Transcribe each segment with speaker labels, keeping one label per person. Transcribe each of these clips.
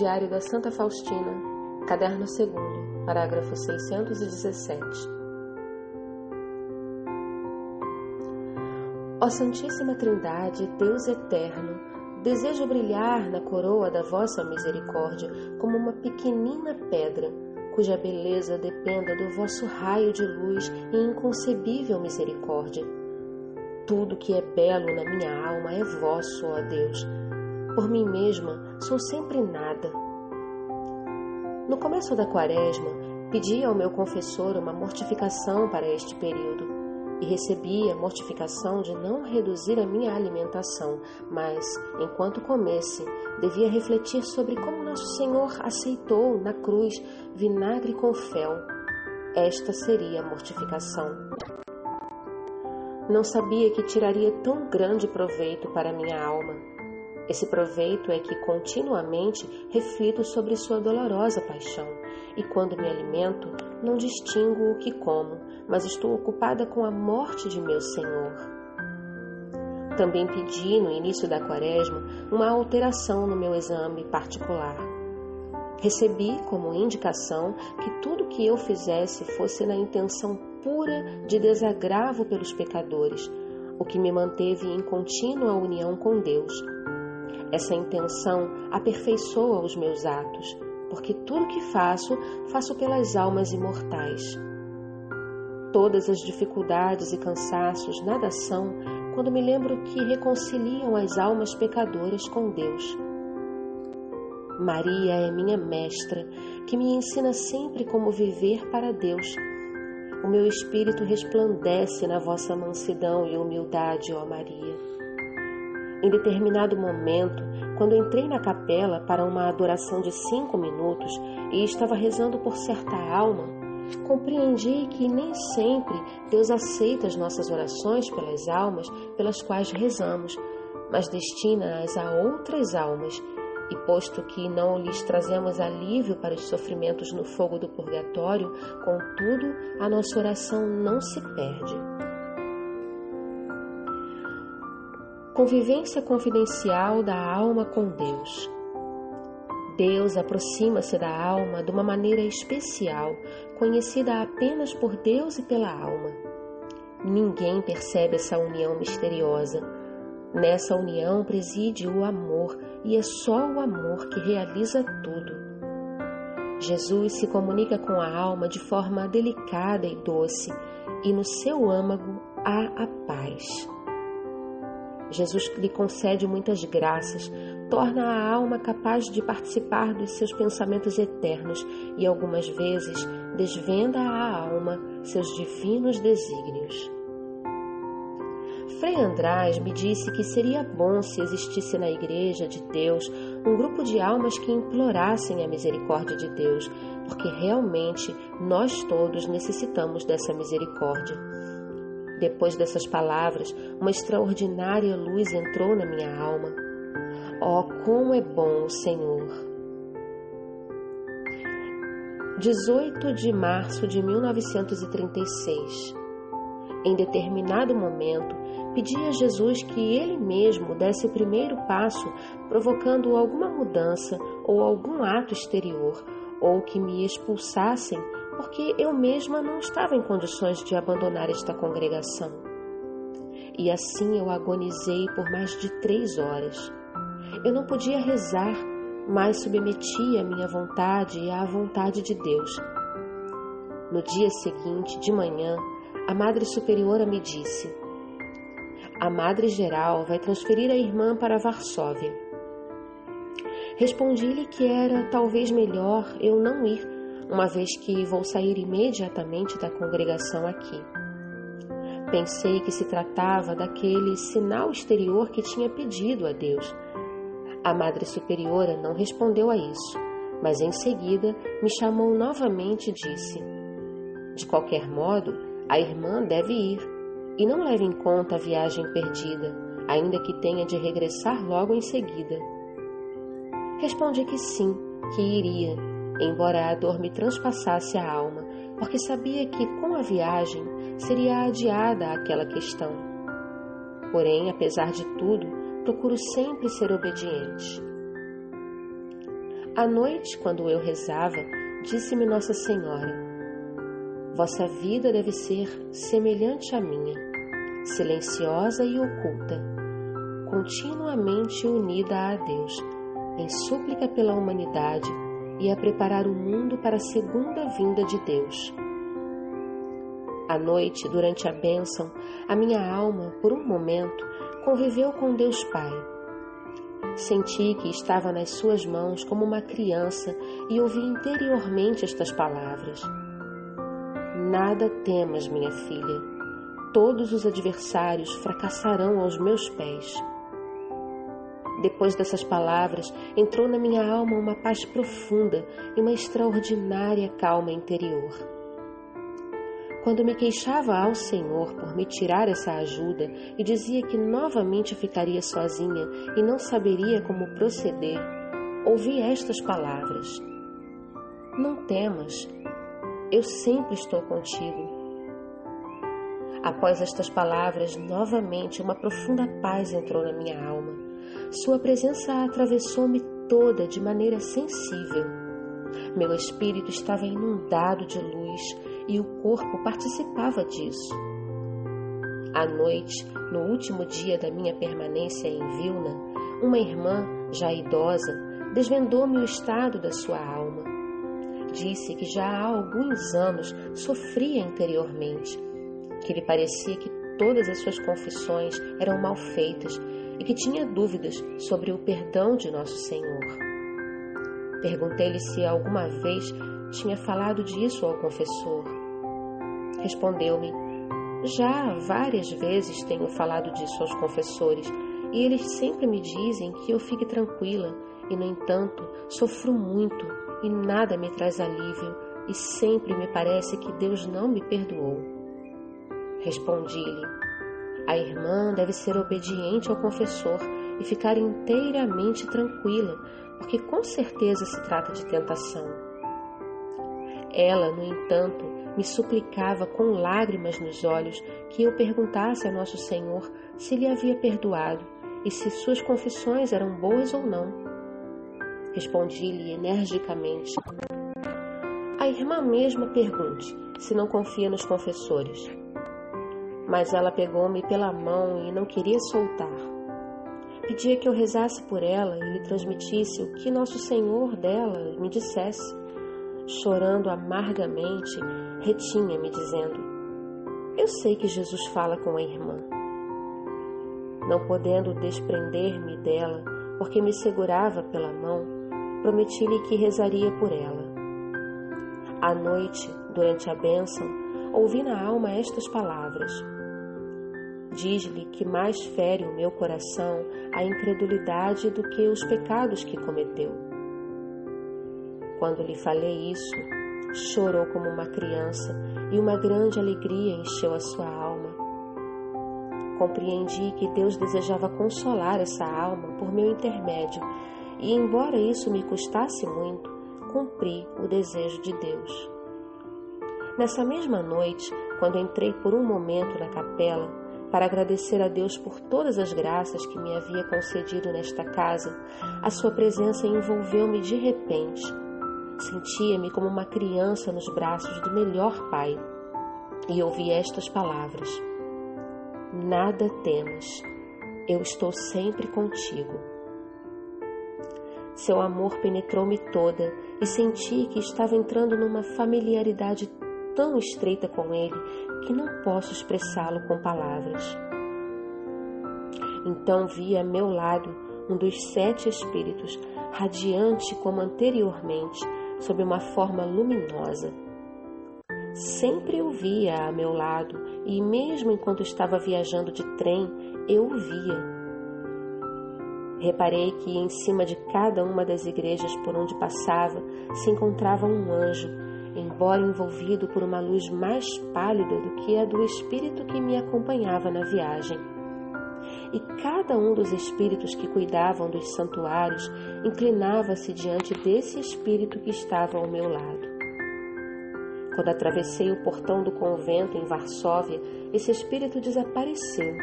Speaker 1: Diário da Santa Faustina, Caderno 2, parágrafo 617. Ó Santíssima Trindade, Deus eterno, desejo brilhar na coroa da vossa misericórdia como uma pequenina pedra, cuja beleza dependa do vosso raio de luz e inconcebível misericórdia. Tudo que é belo na minha alma é vosso, ó Deus por mim mesma, sou sempre nada. No começo da quaresma, pedi ao meu confessor uma mortificação para este período e recebi a mortificação de não reduzir a minha alimentação, mas, enquanto comesse, devia refletir sobre como Nosso Senhor aceitou na cruz vinagre com fel. Esta seria a mortificação. Não sabia que tiraria tão grande proveito para minha alma esse proveito é que continuamente reflito sobre sua dolorosa paixão, e quando me alimento, não distingo o que como, mas estou ocupada com a morte de meu Senhor. Também pedi no início da quaresma uma alteração no meu exame particular. Recebi como indicação que tudo que eu fizesse fosse na intenção pura de desagravo pelos pecadores, o que me manteve em contínua união com Deus essa intenção aperfeiçoa os meus atos, porque tudo que faço, faço pelas almas imortais. Todas as dificuldades e cansaços nada são quando me lembro que reconciliam as almas pecadoras com Deus. Maria é minha mestra, que me ensina sempre como viver para Deus. O meu espírito resplandece na vossa mansidão e humildade, ó Maria. Em determinado momento, quando entrei na capela para uma adoração de cinco minutos e estava rezando por certa alma, compreendi que nem sempre Deus aceita as nossas orações pelas almas pelas quais rezamos, mas destina-as a outras almas. E posto que não lhes trazemos alívio para os sofrimentos no fogo do purgatório, contudo, a nossa oração não se perde. Convivência confidencial da alma com Deus. Deus aproxima-se da alma de uma maneira especial, conhecida apenas por Deus e pela alma. Ninguém percebe essa união misteriosa. Nessa união preside o amor, e é só o amor que realiza tudo. Jesus se comunica com a alma de forma delicada e doce, e no seu âmago há a paz. Jesus lhe concede muitas graças, torna a alma capaz de participar dos seus pensamentos eternos e algumas vezes desvenda à alma seus divinos desígnios. Frei András me disse que seria bom se existisse na Igreja de Deus um grupo de almas que implorassem a misericórdia de Deus, porque realmente nós todos necessitamos dessa misericórdia. Depois dessas palavras, uma extraordinária luz entrou na minha alma. Oh, como é bom o Senhor! 18 de março de 1936. Em determinado momento, pedi a Jesus que ele mesmo desse o primeiro passo, provocando alguma mudança ou algum ato exterior, ou que me expulsassem porque eu mesma não estava em condições de abandonar esta congregação. E assim eu agonizei por mais de três horas. Eu não podia rezar, mas submetia a minha vontade à vontade de Deus. No dia seguinte, de manhã, a Madre Superiora me disse: A Madre Geral vai transferir a irmã para Varsóvia. Respondi-lhe que era talvez melhor eu não ir uma vez que vou sair imediatamente da congregação aqui. Pensei que se tratava daquele sinal exterior que tinha pedido a Deus. A Madre Superiora não respondeu a isso, mas em seguida me chamou novamente e disse: De qualquer modo, a irmã deve ir, e não leve em conta a viagem perdida, ainda que tenha de regressar logo em seguida. Respondi que sim, que iria, embora a dor me transpassasse a alma, porque sabia que com a viagem seria adiada aquela questão. Porém, apesar de tudo, procuro sempre ser obediente. À noite, quando eu rezava, disse-me Nossa Senhora: Vossa vida deve ser semelhante à minha, silenciosa e oculta, continuamente unida a Deus, em súplica pela humanidade e a preparar o mundo para a segunda vinda de Deus. À noite, durante a bênção, a minha alma, por um momento, conviveu com Deus Pai. Senti que estava nas suas mãos como uma criança e ouvi interiormente estas palavras: Nada temas, minha filha. Todos os adversários fracassarão aos meus pés. Depois dessas palavras, entrou na minha alma uma paz profunda e uma extraordinária calma interior. Quando me queixava ao Senhor por me tirar essa ajuda e dizia que novamente ficaria sozinha e não saberia como proceder, ouvi estas palavras: Não temas, eu sempre estou contigo. Após estas palavras, novamente uma profunda paz entrou na minha alma sua presença atravessou-me toda de maneira sensível. Meu espírito estava inundado de luz e o corpo participava disso. À noite, no último dia da minha permanência em Vilna, uma irmã, já idosa, desvendou-me o estado da sua alma. Disse que já há alguns anos sofria interiormente, que lhe parecia que todas as suas confissões eram mal feitas e que tinha dúvidas sobre o perdão de Nosso Senhor. Perguntei-lhe se alguma vez tinha falado disso ao confessor. Respondeu-me: Já várias vezes tenho falado disso aos confessores e eles sempre me dizem que eu fique tranquila, e no entanto sofro muito e nada me traz alívio, e sempre me parece que Deus não me perdoou. Respondi-lhe: a irmã deve ser obediente ao confessor e ficar inteiramente tranquila, porque com certeza se trata de tentação. Ela, no entanto, me suplicava com lágrimas nos olhos que eu perguntasse a Nosso Senhor se lhe havia perdoado e se suas confissões eram boas ou não. Respondi-lhe energicamente: A irmã mesma pergunte se não confia nos confessores mas ela pegou-me pela mão e não queria soltar. Pedia que eu rezasse por ela e lhe transmitisse o que Nosso Senhor dela me dissesse. Chorando amargamente, retinha-me, dizendo: Eu sei que Jesus fala com a irmã. Não podendo desprender-me dela, porque me segurava pela mão, prometi-lhe que rezaria por ela. À noite, durante a bênção, ouvi na alma estas palavras: Diz-lhe que mais fere o meu coração a incredulidade do que os pecados que cometeu. Quando lhe falei isso, chorou como uma criança e uma grande alegria encheu a sua alma. Compreendi que Deus desejava consolar essa alma por meu intermédio e, embora isso me custasse muito, cumpri o desejo de Deus. Nessa mesma noite, quando entrei por um momento na capela, para agradecer a Deus por todas as graças que me havia concedido nesta casa, a sua presença envolveu-me de repente. Sentia-me como uma criança nos braços do melhor Pai e ouvi estas palavras: Nada temas, eu estou sempre contigo. Seu amor penetrou-me toda e senti que estava entrando numa familiaridade tão estreita com ele que não posso expressá-lo com palavras. Então vi a meu lado um dos sete espíritos, radiante como anteriormente, sob uma forma luminosa. Sempre o via a meu lado e, mesmo enquanto estava viajando de trem, eu o via. Reparei que em cima de cada uma das igrejas por onde passava se encontrava um anjo embora envolvido por uma luz mais pálida do que a do espírito que me acompanhava na viagem. E cada um dos espíritos que cuidavam dos santuários inclinava-se diante desse espírito que estava ao meu lado. Quando atravessei o portão do convento em Varsóvia, esse espírito desapareceu.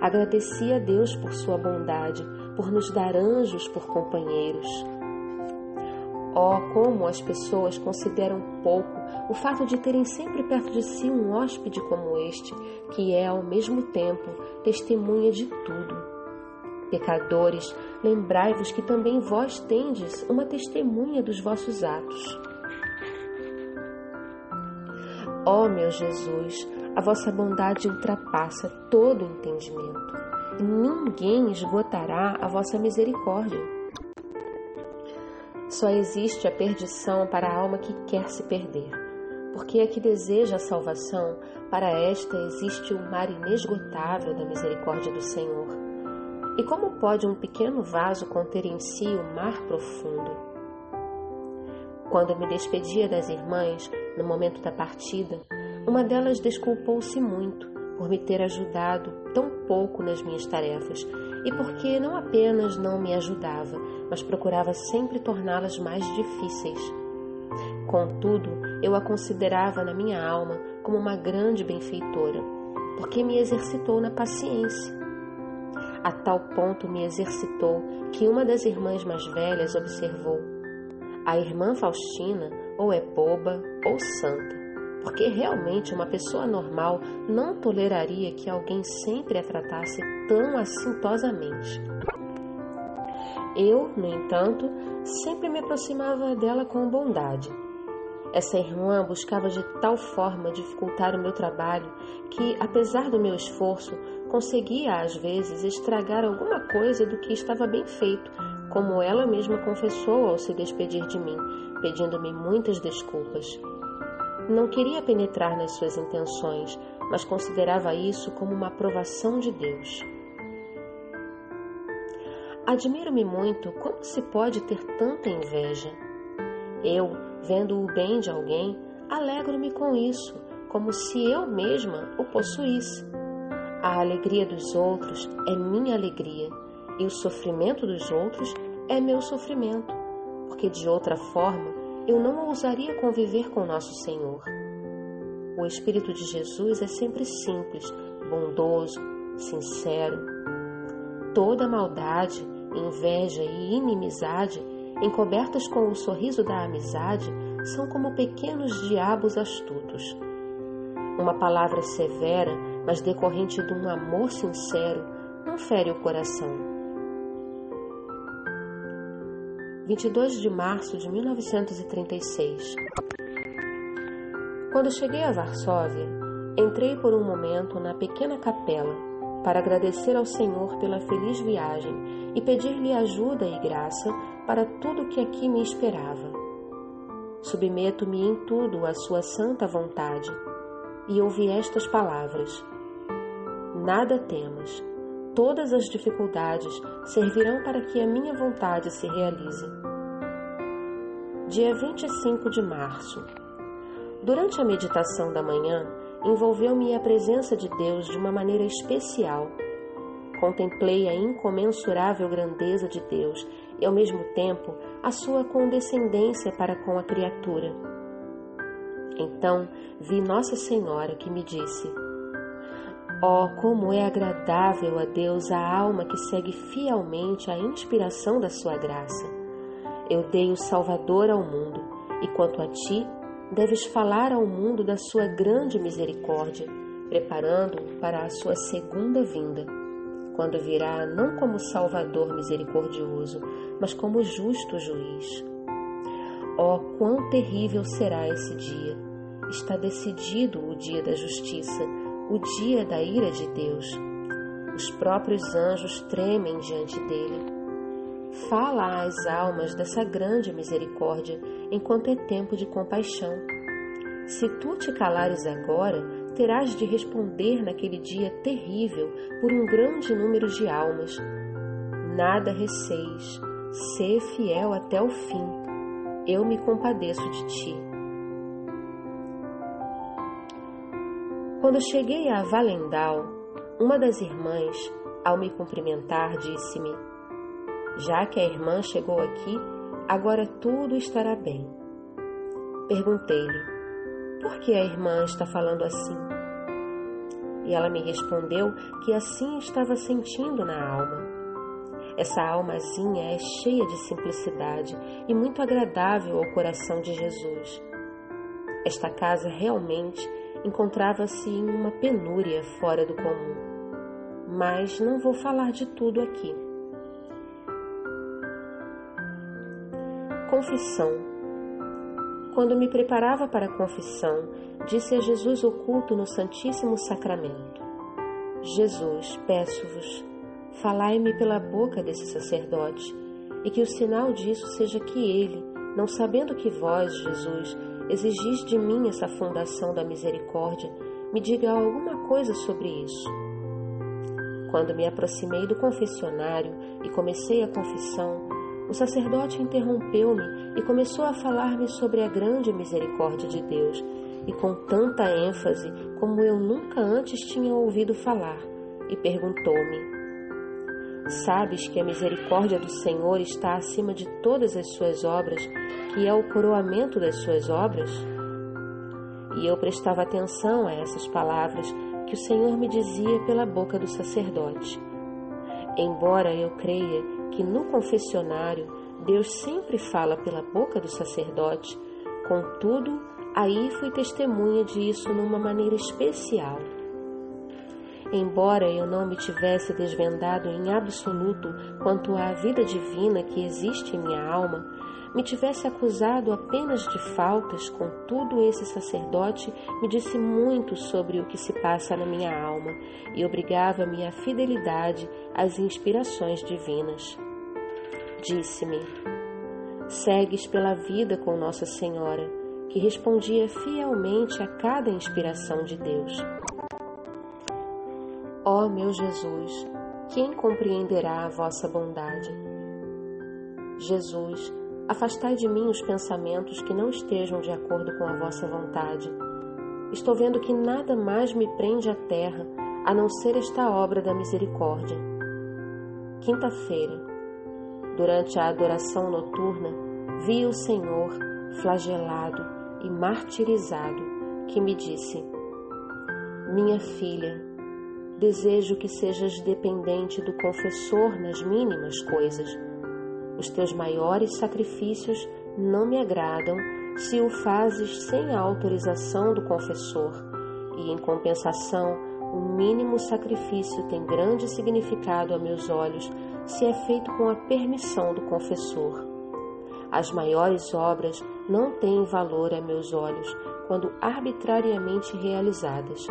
Speaker 1: Agradeci a Deus por sua bondade, por nos dar anjos por companheiros. Oh, como as pessoas consideram pouco o fato de terem sempre perto de si um hóspede como este, que é ao mesmo tempo testemunha de tudo. Pecadores, lembrai-vos que também vós tendes uma testemunha dos vossos atos. Ó oh, meu Jesus, a vossa bondade ultrapassa todo entendimento, e ninguém esgotará a vossa misericórdia. Só existe a perdição para a alma que quer se perder, porque a que deseja a salvação, para esta existe o mar inesgotável da misericórdia do Senhor. E como pode um pequeno vaso conter em si o mar profundo? Quando me despedia das irmãs, no momento da partida, uma delas desculpou-se muito por me ter ajudado tão pouco nas minhas tarefas e porque não apenas não me ajudava, mas procurava sempre torná-las mais difíceis. Contudo, eu a considerava na minha alma como uma grande benfeitora, porque me exercitou na paciência. A tal ponto me exercitou que uma das irmãs mais velhas observou: a irmã Faustina ou é boba ou santa porque realmente uma pessoa normal não toleraria que alguém sempre a tratasse tão assintosamente. Eu, no entanto, sempre me aproximava dela com bondade. Essa irmã buscava de tal forma dificultar o meu trabalho que, apesar do meu esforço, conseguia às vezes estragar alguma coisa do que estava bem feito, como ela mesma confessou ao se despedir de mim, pedindo-me muitas desculpas. Não queria penetrar nas suas intenções, mas considerava isso como uma aprovação de Deus. Admiro-me muito como se pode ter tanta inveja. Eu, vendo o bem de alguém, alegro-me com isso, como se eu mesma o possuísse. A alegria dos outros é minha alegria, e o sofrimento dos outros é meu sofrimento, porque de outra forma eu não ousaria conviver com nosso Senhor. O Espírito de Jesus é sempre simples, bondoso, sincero. Toda maldade, inveja e inimizade, encobertas com o sorriso da amizade, são como pequenos diabos astutos. Uma palavra severa, mas decorrente de um amor sincero, não fere o coração 22 de março de 1936. Quando cheguei a Varsóvia, entrei por um momento na pequena capela para agradecer ao Senhor pela feliz viagem e pedir-lhe ajuda e graça para tudo que aqui me esperava. Submeto-me em tudo à sua santa vontade e ouvi estas palavras: Nada temas todas as dificuldades servirão para que a minha vontade se realize. Dia 25 de março. Durante a meditação da manhã, envolveu-me a presença de Deus de uma maneira especial. Contemplei a incomensurável grandeza de Deus e, ao mesmo tempo, a sua condescendência para com a criatura. Então vi Nossa Senhora que me disse: Oh, como é agradável a Deus a alma que segue fielmente a inspiração da sua graça. Eu dei o Salvador ao mundo, e quanto a ti, deves falar ao mundo da sua grande misericórdia, preparando-o para a sua segunda vinda, quando virá não como Salvador misericordioso, mas como justo juiz. Oh, quão terrível será esse dia! Está decidido o dia da justiça o dia da ira de Deus. Os próprios anjos tremem diante dele. Fala às almas dessa grande misericórdia enquanto é tempo de compaixão. Se tu te calares agora, terás de responder naquele dia terrível por um grande número de almas. Nada receis, sê fiel até o fim. Eu me compadeço de ti. Quando cheguei a Valendal, uma das irmãs, ao me cumprimentar, disse-me: Já que a irmã chegou aqui, agora tudo estará bem. Perguntei-lhe: Por que a irmã está falando assim? E ela me respondeu que assim estava sentindo na alma. Essa almazinha é cheia de simplicidade e muito agradável ao coração de Jesus. Esta casa realmente encontrava-se em uma penúria fora do comum. Mas não vou falar de tudo aqui. Confissão. Quando me preparava para a confissão, disse a Jesus oculto no Santíssimo Sacramento: Jesus, peço-vos, falai-me pela boca desse sacerdote, e que o sinal disso seja que ele, não sabendo que vós, Jesus, exigis de mim essa fundação da misericórdia, me diga alguma coisa sobre isso. Quando me aproximei do confessionário e comecei a confissão, o sacerdote interrompeu-me e começou a falar-me sobre a grande misericórdia de Deus, e com tanta ênfase como eu nunca antes tinha ouvido falar, e perguntou-me: Sabes que a misericórdia do Senhor está acima de todas as suas obras, que é o coroamento das suas obras? E eu prestava atenção a essas palavras que o Senhor me dizia pela boca do sacerdote. Embora eu creia que no confessionário Deus sempre fala pela boca do sacerdote, contudo, aí fui testemunha disso numa maneira especial. Embora eu não me tivesse desvendado em absoluto quanto à vida divina que existe em minha alma, me tivesse acusado apenas de faltas, contudo esse sacerdote me disse muito sobre o que se passa na minha alma e obrigava-me à fidelidade às inspirações divinas. Disse-me: Segues pela vida com Nossa Senhora, que respondia fielmente a cada inspiração de Deus. Ó meu Jesus, quem compreenderá a vossa bondade? Jesus, afastai de mim os pensamentos que não estejam de acordo com a vossa vontade. Estou vendo que nada mais me prende à terra a não ser esta obra da misericórdia. Quinta-feira, durante a adoração noturna, vi o Senhor flagelado e martirizado, que me disse: Minha filha, Desejo que sejas dependente do confessor nas mínimas coisas. Os teus maiores sacrifícios não me agradam se o fazes sem a autorização do confessor, e em compensação, o mínimo sacrifício tem grande significado a meus olhos se é feito com a permissão do confessor. As maiores obras não têm valor a meus olhos quando arbitrariamente realizadas.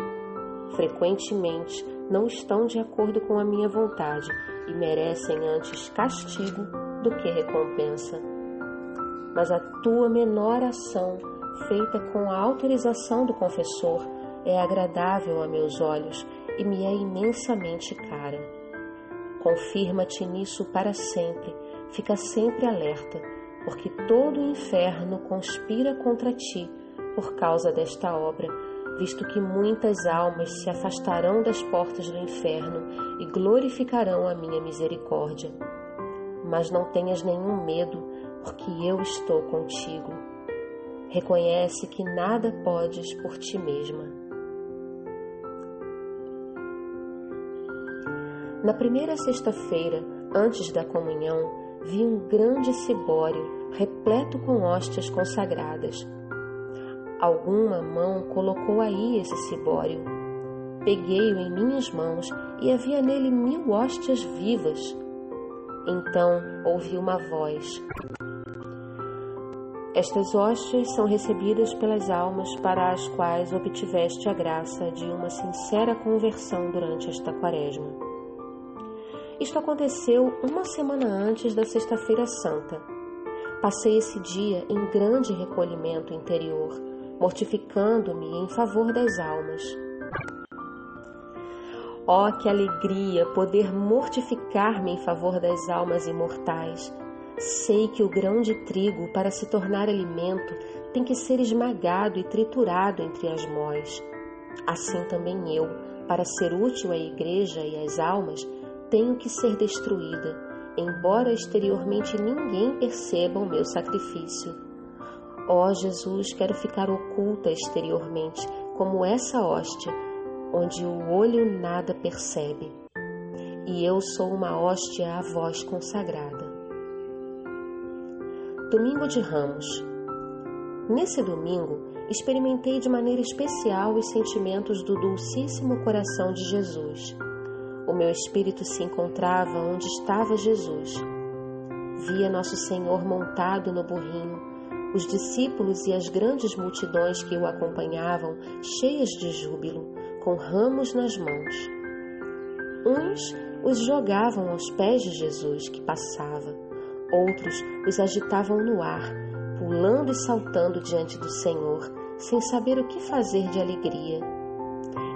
Speaker 1: Frequentemente não estão de acordo com a minha vontade e merecem antes castigo do que recompensa. Mas a tua menor ação, feita com a autorização do confessor, é agradável a meus olhos e me é imensamente cara. Confirma-te nisso para sempre, fica sempre alerta, porque todo o inferno conspira contra ti por causa desta obra visto que muitas almas se afastarão das portas do inferno e glorificarão a minha misericórdia. Mas não tenhas nenhum medo, porque eu estou contigo. Reconhece que nada podes por ti mesma. Na primeira sexta-feira, antes da comunhão, vi um grande cibório repleto com hóstias consagradas Alguma mão colocou aí esse cibório. Peguei-o em minhas mãos e havia nele mil hóstias vivas. Então ouvi uma voz. Estas hóstias são recebidas pelas almas para as quais obtiveste a graça de uma sincera conversão durante esta quaresma. Isto aconteceu uma semana antes da Sexta-feira Santa. Passei esse dia em grande recolhimento interior mortificando-me em favor das almas. Oh, que alegria poder mortificar-me em favor das almas imortais! Sei que o grão de trigo, para se tornar alimento, tem que ser esmagado e triturado entre as mós. Assim também eu, para ser útil à Igreja e às almas, tenho que ser destruída, embora exteriormente ninguém perceba o meu sacrifício. Ó oh, Jesus, quero ficar oculta exteriormente, como essa hóstia, onde o olho nada percebe. e eu sou uma hóstia à voz consagrada. Domingo de Ramos. Nesse domingo, experimentei de maneira especial os sentimentos do Dulcíssimo Coração de Jesus. O meu espírito se encontrava onde estava Jesus. Via Nosso Senhor montado no burrinho, os discípulos e as grandes multidões que o acompanhavam, cheias de júbilo, com ramos nas mãos. Uns os jogavam aos pés de Jesus que passava, outros os agitavam no ar, pulando e saltando diante do Senhor, sem saber o que fazer de alegria.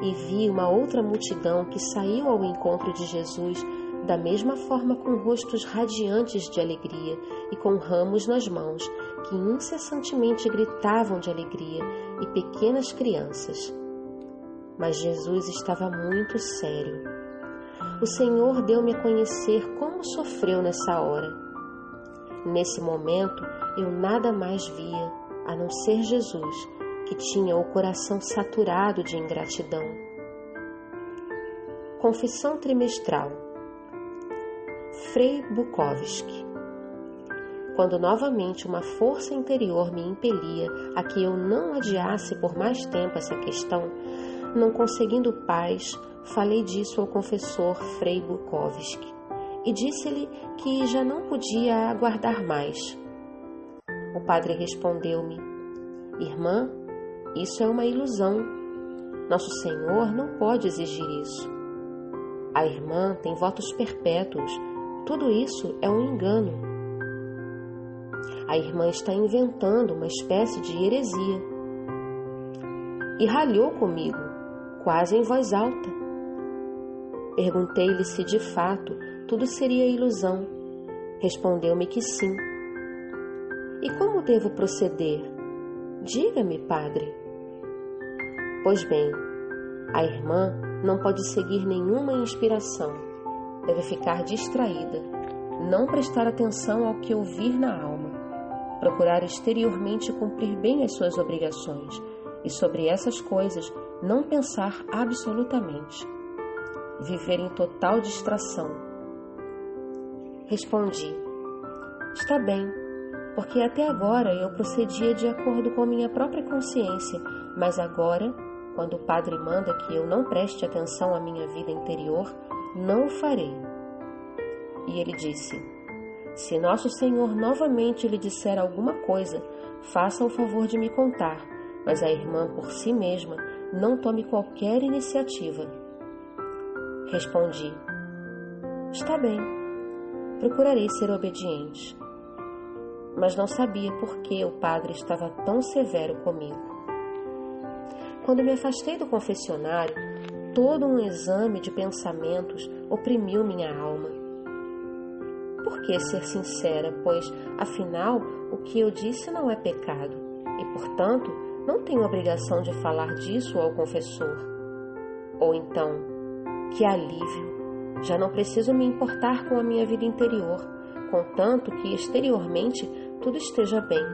Speaker 1: E vi uma outra multidão que saiu ao encontro de Jesus, da mesma forma com rostos radiantes de alegria e com ramos nas mãos, que incessantemente gritavam de alegria, e pequenas crianças. Mas Jesus estava muito sério o Senhor deu-me a conhecer como sofreu nessa hora. Nesse momento, eu nada mais via a não ser Jesus, que tinha o coração saturado de ingratidão. Confissão trimestral. Frei Bukowski. Quando novamente uma força interior me impelia a que eu não adiasse por mais tempo essa questão, não conseguindo paz, falei disso ao confessor Frei Bukowski e disse-lhe que já não podia aguardar mais. O padre respondeu-me: Irmã, isso é uma ilusão. Nosso Senhor não pode exigir isso. A irmã tem votos perpétuos. Tudo isso é um engano. A irmã está inventando uma espécie de heresia. E ralhou comigo, quase em voz alta. Perguntei-lhe se de fato tudo seria ilusão. Respondeu-me que sim. E como devo proceder? Diga-me, padre. Pois bem, a irmã não pode seguir nenhuma inspiração. Deve ficar distraída, não prestar atenção ao que ouvir na alma, procurar exteriormente cumprir bem as suas obrigações e sobre essas coisas não pensar absolutamente. Viver em total distração. Respondi: Está bem, porque até agora eu procedia de acordo com a minha própria consciência, mas agora, quando o Padre manda que eu não preste atenção à minha vida interior, não o farei. E ele disse: Se Nosso Senhor novamente lhe disser alguma coisa, faça o favor de me contar, mas a irmã por si mesma não tome qualquer iniciativa. Respondi: Está bem, procurarei ser obediente. Mas não sabia por que o padre estava tão severo comigo. Quando me afastei do confessionário, todo um exame de pensamentos oprimiu minha alma. Por que ser sincera, pois, afinal, o que eu disse não é pecado e, portanto, não tenho obrigação de falar disso ao confessor. Ou então, que alívio! Já não preciso me importar com a minha vida interior, contanto que exteriormente tudo esteja bem.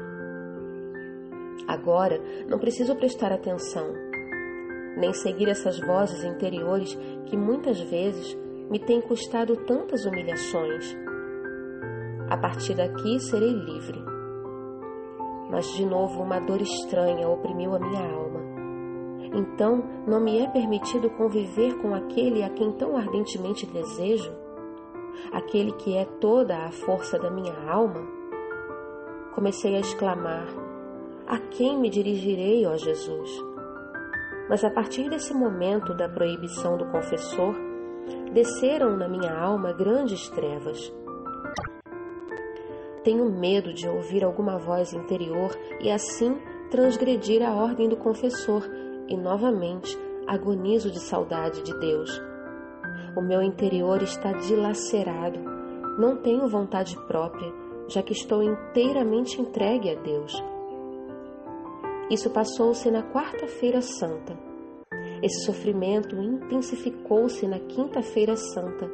Speaker 1: Agora não preciso prestar atenção, nem seguir essas vozes interiores que muitas vezes me têm custado tantas humilhações. A partir daqui serei livre mas de novo uma dor estranha oprimiu a minha alma. Então, não me é permitido conviver com aquele a quem tão ardentemente desejo? Aquele que é toda a força da minha alma? Comecei a exclamar: A quem me dirigirei, ó Jesus? Mas a partir desse momento da proibição do confessor, desceram na minha alma grandes trevas tenho medo de ouvir alguma voz interior e assim transgredir a ordem do confessor e novamente agonizo de saudade de Deus. O meu interior está dilacerado, não tenho vontade própria, já que estou inteiramente entregue a Deus. Isso passou-se na quarta-feira santa. Esse sofrimento intensificou-se na quinta-feira santa.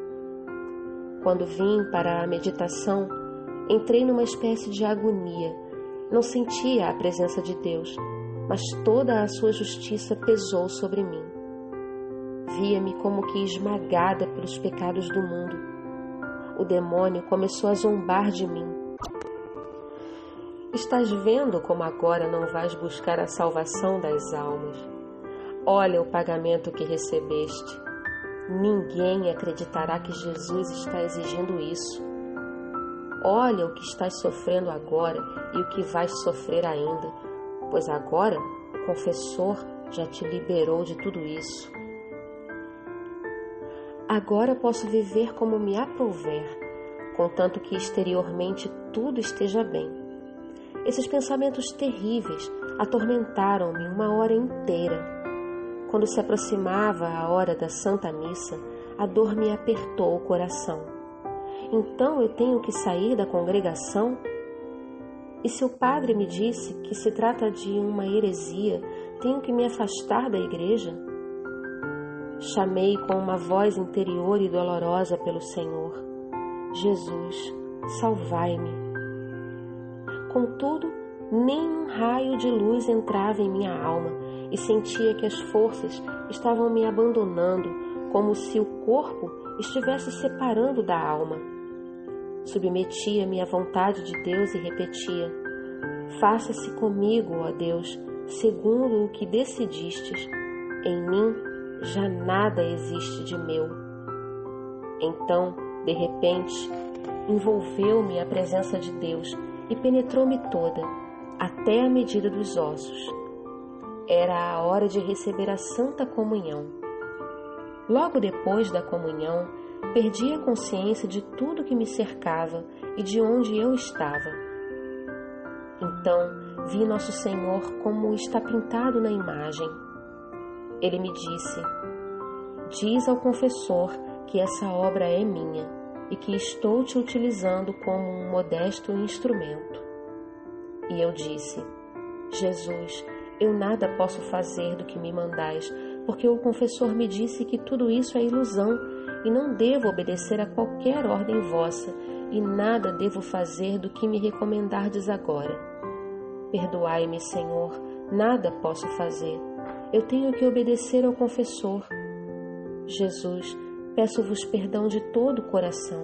Speaker 1: Quando vim para a meditação, Entrei numa espécie de agonia. Não sentia a presença de Deus, mas toda a sua justiça pesou sobre mim. Via-me como que esmagada pelos pecados do mundo. O demônio começou a zombar de mim. Estás vendo como agora não vais buscar a salvação das almas? Olha o pagamento que recebeste. Ninguém acreditará que Jesus está exigindo isso. Olha o que estás sofrendo agora e o que vais sofrer ainda, pois agora o confessor já te liberou de tudo isso. Agora posso viver como me aprouver, contanto que exteriormente tudo esteja bem. Esses pensamentos terríveis atormentaram-me uma hora inteira. Quando se aproximava a hora da Santa Missa, a dor me apertou o coração. Então eu tenho que sair da congregação? E se o padre me disse que se trata de uma heresia, tenho que me afastar da igreja? Chamei com uma voz interior e dolorosa pelo Senhor: Jesus, salvai-me. Contudo, nem um raio de luz entrava em minha alma e sentia que as forças estavam me abandonando, como se o corpo estivesse separando da alma. Submetia-me à vontade de Deus e repetia: Faça-se comigo, ó Deus, segundo o que decidistes. Em mim já nada existe de meu. Então, de repente, envolveu-me a presença de Deus e penetrou-me toda, até a medida dos ossos. Era a hora de receber a Santa Comunhão. Logo depois da comunhão, perdi a consciência de tudo que me cercava e de onde eu estava. Então vi Nosso Senhor como está pintado na imagem ele me disse: Diz ao confessor que essa obra é minha e que estou te utilizando como um modesto instrumento. E eu disse: Jesus, eu nada posso fazer do que me mandais, porque o confessor me disse que tudo isso é ilusão e não devo obedecer a qualquer ordem vossa e nada devo fazer do que me recomendardes agora. Perdoai-me, Senhor, nada posso fazer eu tenho que obedecer ao confessor. Jesus, peço-vos perdão de todo o coração.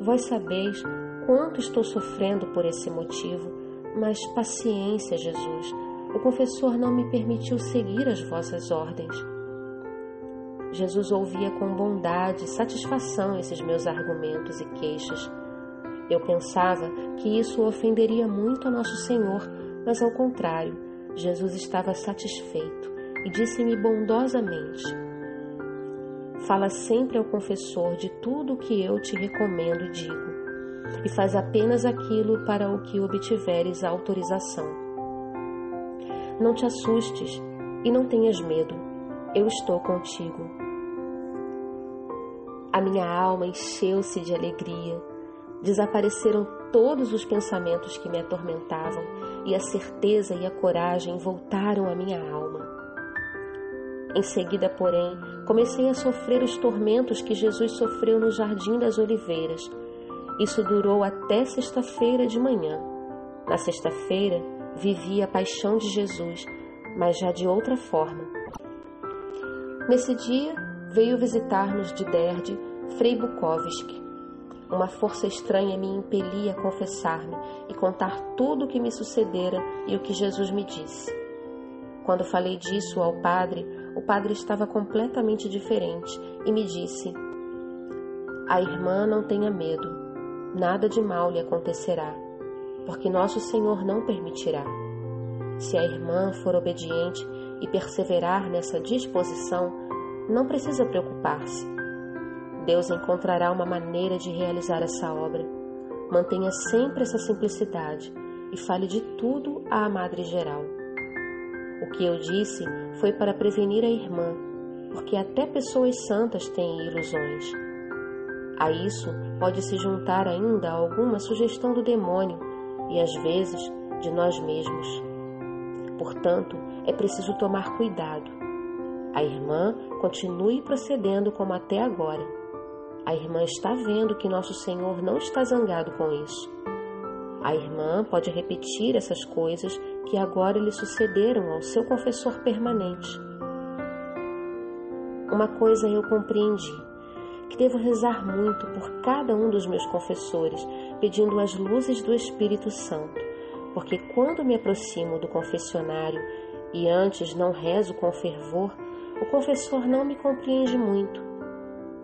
Speaker 1: Vós sabeis quanto estou sofrendo por esse motivo, mas paciência, Jesus. O confessor não me permitiu seguir as vossas ordens. Jesus ouvia com bondade e satisfação esses meus argumentos e queixas. Eu pensava que isso ofenderia muito a Nosso Senhor, mas ao contrário, Jesus estava satisfeito e disse-me bondosamente: Fala sempre ao confessor de tudo o que eu te recomendo e digo, e faz apenas aquilo para o que obtiveres a autorização. Não te assustes e não tenhas medo, eu estou contigo. A minha alma encheu-se de alegria, desapareceram todos os pensamentos que me atormentavam e a certeza e a coragem voltaram à minha alma. Em seguida, porém, comecei a sofrer os tormentos que Jesus sofreu no Jardim das Oliveiras. Isso durou até sexta-feira de manhã. Na sexta-feira, vivi a paixão de Jesus, mas já de outra forma. Nesse dia, veio visitar-nos de Derde Frei Bukowski, uma força estranha me impelia a confessar-me e contar tudo o que me sucedera e o que Jesus me disse. Quando falei disso ao padre, o padre estava completamente diferente e me disse: A irmã não tenha medo, nada de mal lhe acontecerá, porque nosso Senhor não permitirá. Se a irmã for obediente e perseverar nessa disposição, não precisa preocupar-se Deus encontrará uma maneira de realizar essa obra. Mantenha sempre essa simplicidade e fale de tudo à Madre Geral. O que eu disse foi para prevenir a irmã, porque até pessoas santas têm ilusões. A isso pode se juntar ainda alguma sugestão do demônio e às vezes de nós mesmos. Portanto, é preciso tomar cuidado. A irmã continue procedendo como até agora a irmã está vendo que nosso Senhor não está zangado com isso. A irmã pode repetir essas coisas que agora lhe sucederam ao seu confessor permanente. uma coisa eu compreendi: que devo rezar muito por cada um dos meus confessores, pedindo as luzes do Espírito Santo, porque quando me aproximo do confessionário e antes não rezo com fervor, o confessor não me compreende muito.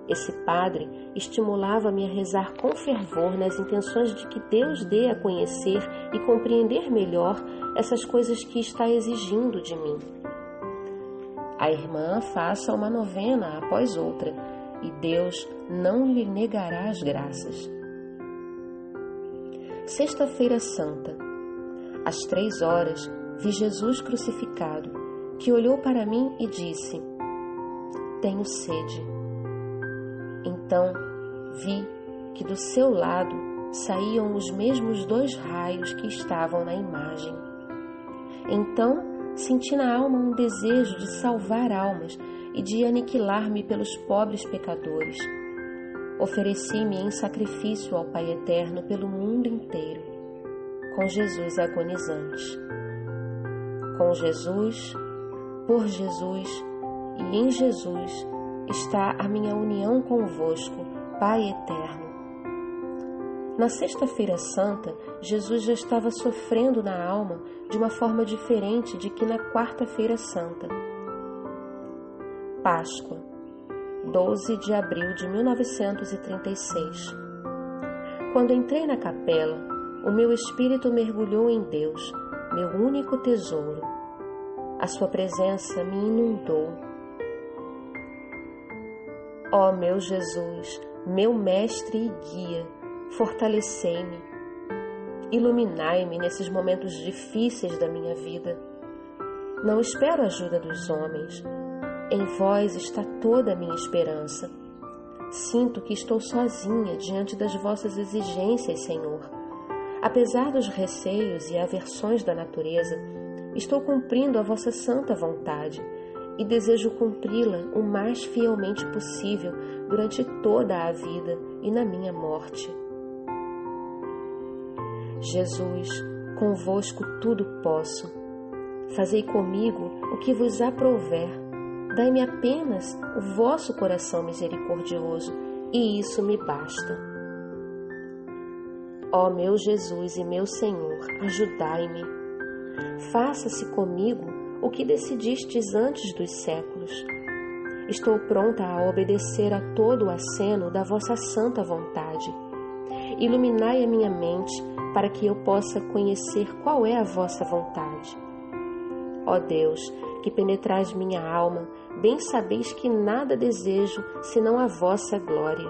Speaker 1: Esse padre estimulava-me a rezar com fervor nas intenções de que Deus dê a conhecer e compreender melhor essas coisas que está exigindo de mim. A irmã faça uma novena após outra e Deus não lhe negará as graças. Sexta-feira Santa. Às três horas, vi Jesus crucificado, que olhou para mim e disse: Tenho sede. Então vi que do seu lado saíam os mesmos dois raios que estavam na imagem. Então senti na alma um desejo de salvar almas e de aniquilar-me pelos pobres pecadores. Ofereci-me em sacrifício ao Pai Eterno pelo mundo inteiro, com Jesus agonizante. Com Jesus, por Jesus e em Jesus está a minha união convosco, Pai Eterno. Na Sexta-feira Santa, Jesus já estava sofrendo na alma de uma forma diferente de que na Quarta-feira Santa. Páscoa, 12 de abril de 1936. Quando entrei na capela, o meu espírito mergulhou em Deus, meu único tesouro. A sua presença me inundou Ó oh, meu Jesus, meu mestre e guia, fortalecei-me, iluminai-me nesses momentos difíceis da minha vida. Não espero a ajuda dos homens, em vós está toda a minha esperança. Sinto que estou sozinha diante das vossas exigências, Senhor. Apesar dos receios e aversões da natureza, estou cumprindo a vossa santa vontade e desejo cumpri-la o mais fielmente possível durante toda a vida e na minha morte. Jesus, convosco tudo posso. Fazei comigo o que vos aprouver. Dai-me apenas o vosso coração misericordioso, e isso me basta. Ó meu Jesus e meu Senhor, ajudai-me. Faça-se comigo o que decidistes antes dos séculos. Estou pronta a obedecer a todo o aceno da vossa santa vontade. Iluminai a minha mente para que eu possa conhecer qual é a vossa vontade. Ó Deus, que penetrais minha alma, bem sabeis que nada desejo senão a vossa glória.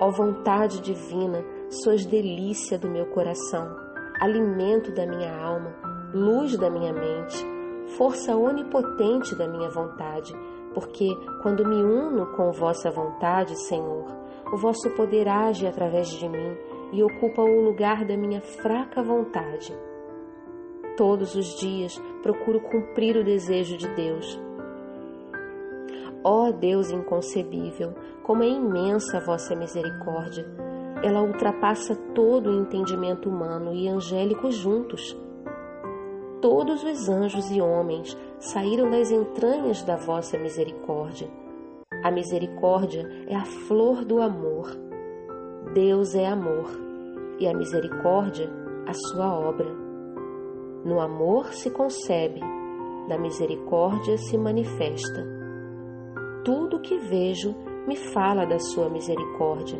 Speaker 1: Ó vontade divina, sois delícia do meu coração, alimento da minha alma, luz da minha mente, força onipotente da minha vontade, porque quando me uno com vossa vontade, Senhor, o vosso poder age através de mim e ocupa o lugar da minha fraca vontade. Todos os dias procuro cumprir o desejo de Deus. Ó Deus inconcebível, como é imensa a vossa misericórdia! Ela ultrapassa todo o entendimento humano e angélico juntos todos os anjos e homens saíram das entranhas da vossa misericórdia. A misericórdia é a flor do amor. Deus é amor e a misericórdia a sua obra. No amor se concebe, na misericórdia se manifesta. Tudo que vejo me fala da sua misericórdia.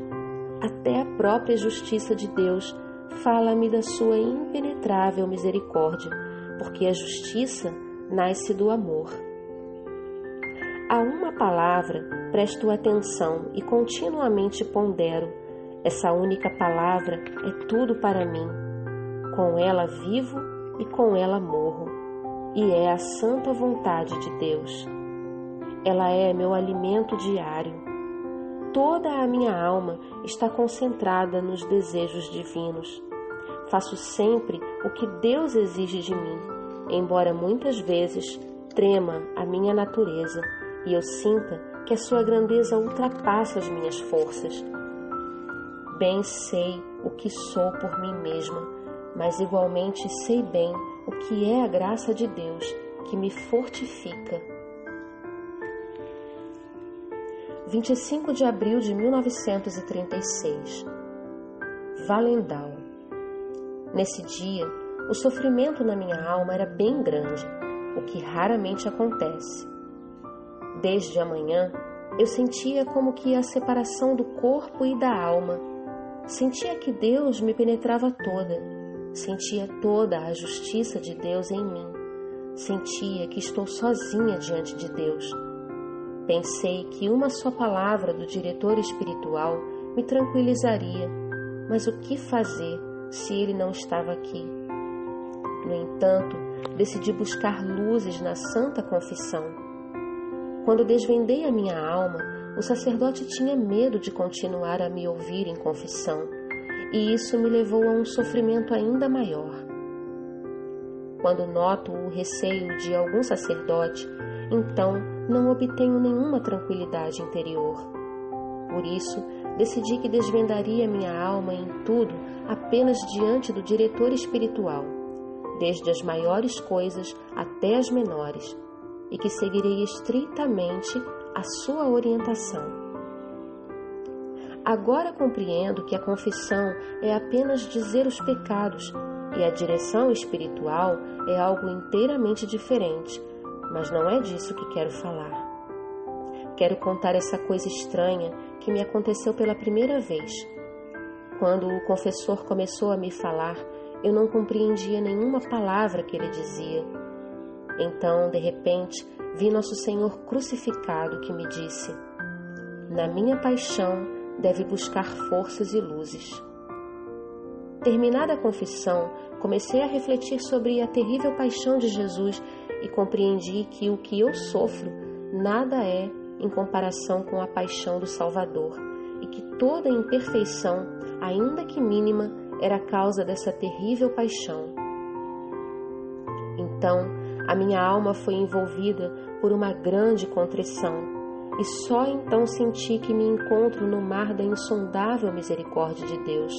Speaker 1: Até a própria justiça de Deus fala-me da sua impenetrável misericórdia porque a justiça nasce do amor. A uma palavra presto atenção e continuamente pondero. Essa única palavra é tudo para mim. Com ela vivo e com ela morro, e é a santa vontade de Deus. Ela é meu alimento diário. Toda a minha alma está concentrada nos desejos divinos. Faço sempre o que Deus exige de mim, embora muitas vezes trema a minha natureza e eu sinta que a sua grandeza ultrapassa as minhas forças. Bem sei o que sou por mim mesma, mas igualmente sei bem o que é a graça de Deus que me fortifica. 25 de abril de 1936. Valendal. Nesse dia, o sofrimento na minha alma era bem grande, o que raramente acontece. Desde amanhã, eu sentia como que a separação do corpo e da alma. Sentia que Deus me penetrava toda. Sentia toda a justiça de Deus em mim. Sentia que estou sozinha diante de Deus Pensei que uma só palavra do diretor espiritual me tranquilizaria, mas o que fazer se ele não estava aqui? No entanto, decidi buscar luzes na Santa Confissão. Quando desvendei a minha alma, o sacerdote tinha medo de continuar a me ouvir em confissão, e isso me levou a um sofrimento ainda maior. Quando noto o receio de algum sacerdote, então não obtenho nenhuma tranquilidade interior. Por isso, decidi que desvendaria minha alma em tudo apenas diante do diretor espiritual, desde as maiores coisas até as menores, e que seguirei estritamente a sua orientação. Agora compreendo que a confissão é apenas dizer os pecados e a direção espiritual é algo inteiramente diferente mas não é disso que quero falar. Quero contar essa coisa estranha que me aconteceu pela primeira vez. Quando o confessor começou a me falar, eu não compreendia nenhuma palavra que ele dizia. Então, de repente, vi Nosso Senhor crucificado que me disse: Na minha paixão deve buscar forças e luzes. Terminada a confissão, comecei a refletir sobre a terrível paixão de Jesus e compreendi que o que eu sofro nada é em comparação com a paixão do Salvador e que toda imperfeição, ainda que mínima, era causa dessa terrível paixão. Então, a minha alma foi envolvida por uma grande contrição, e só então senti que me encontro no mar da insondável misericórdia de Deus.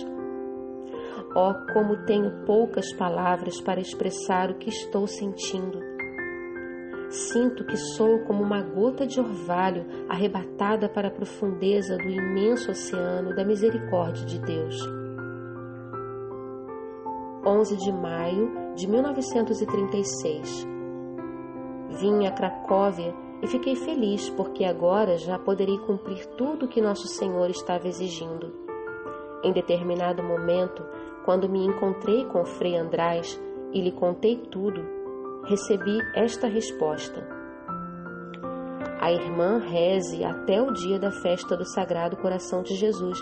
Speaker 1: Oh, como tenho poucas palavras para expressar o que estou sentindo. Sinto que sou como uma gota de orvalho arrebatada para a profundeza do imenso oceano da misericórdia de Deus. 11 de maio de 1936. Vim a Cracóvia e fiquei feliz porque agora já poderei cumprir tudo o que Nosso Senhor estava exigindo. Em determinado momento, quando me encontrei com Frei András e lhe contei tudo, recebi esta resposta. A irmã reze até o dia da festa do Sagrado Coração de Jesus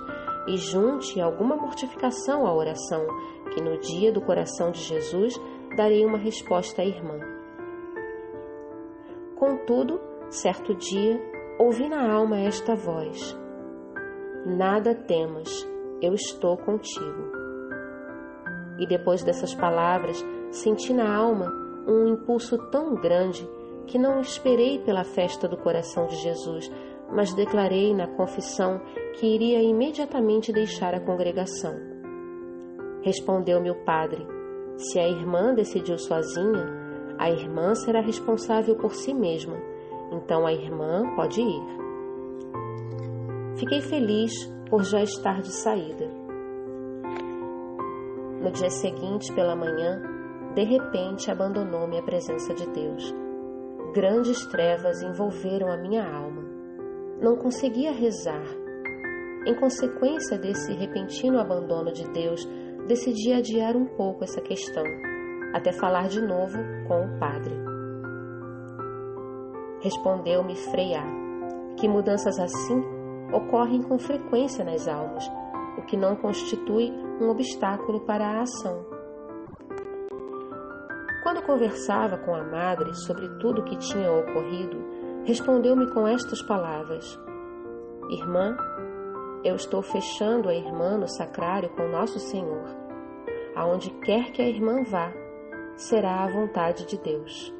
Speaker 1: e junte alguma mortificação à oração, que no dia do coração de Jesus darei uma resposta à irmã. Contudo, certo dia, ouvi na alma esta voz: Nada temas, eu estou contigo. E depois dessas palavras, senti na alma um impulso tão grande que não esperei pela festa do coração de Jesus, mas declarei na confissão que iria imediatamente deixar a congregação. Respondeu-me o padre: Se a irmã decidiu sozinha, a irmã será responsável por si mesma, então a irmã pode ir. Fiquei feliz por já estar de saída. No dia seguinte, pela manhã, de repente abandonou-me a presença de Deus. Grandes trevas envolveram a minha alma. Não conseguia rezar. Em consequência desse repentino abandono de Deus, decidi adiar um pouco essa questão, até falar de novo com o padre. Respondeu-me Frei A, que mudanças assim ocorrem com frequência nas almas, o que não constitui um obstáculo para a ação quando conversava com a madre sobre tudo o que tinha ocorrido, respondeu-me com estas palavras: Irmã, eu estou fechando a irmã no sacrário com Nosso Senhor. Aonde quer que a irmã vá, será a vontade de Deus.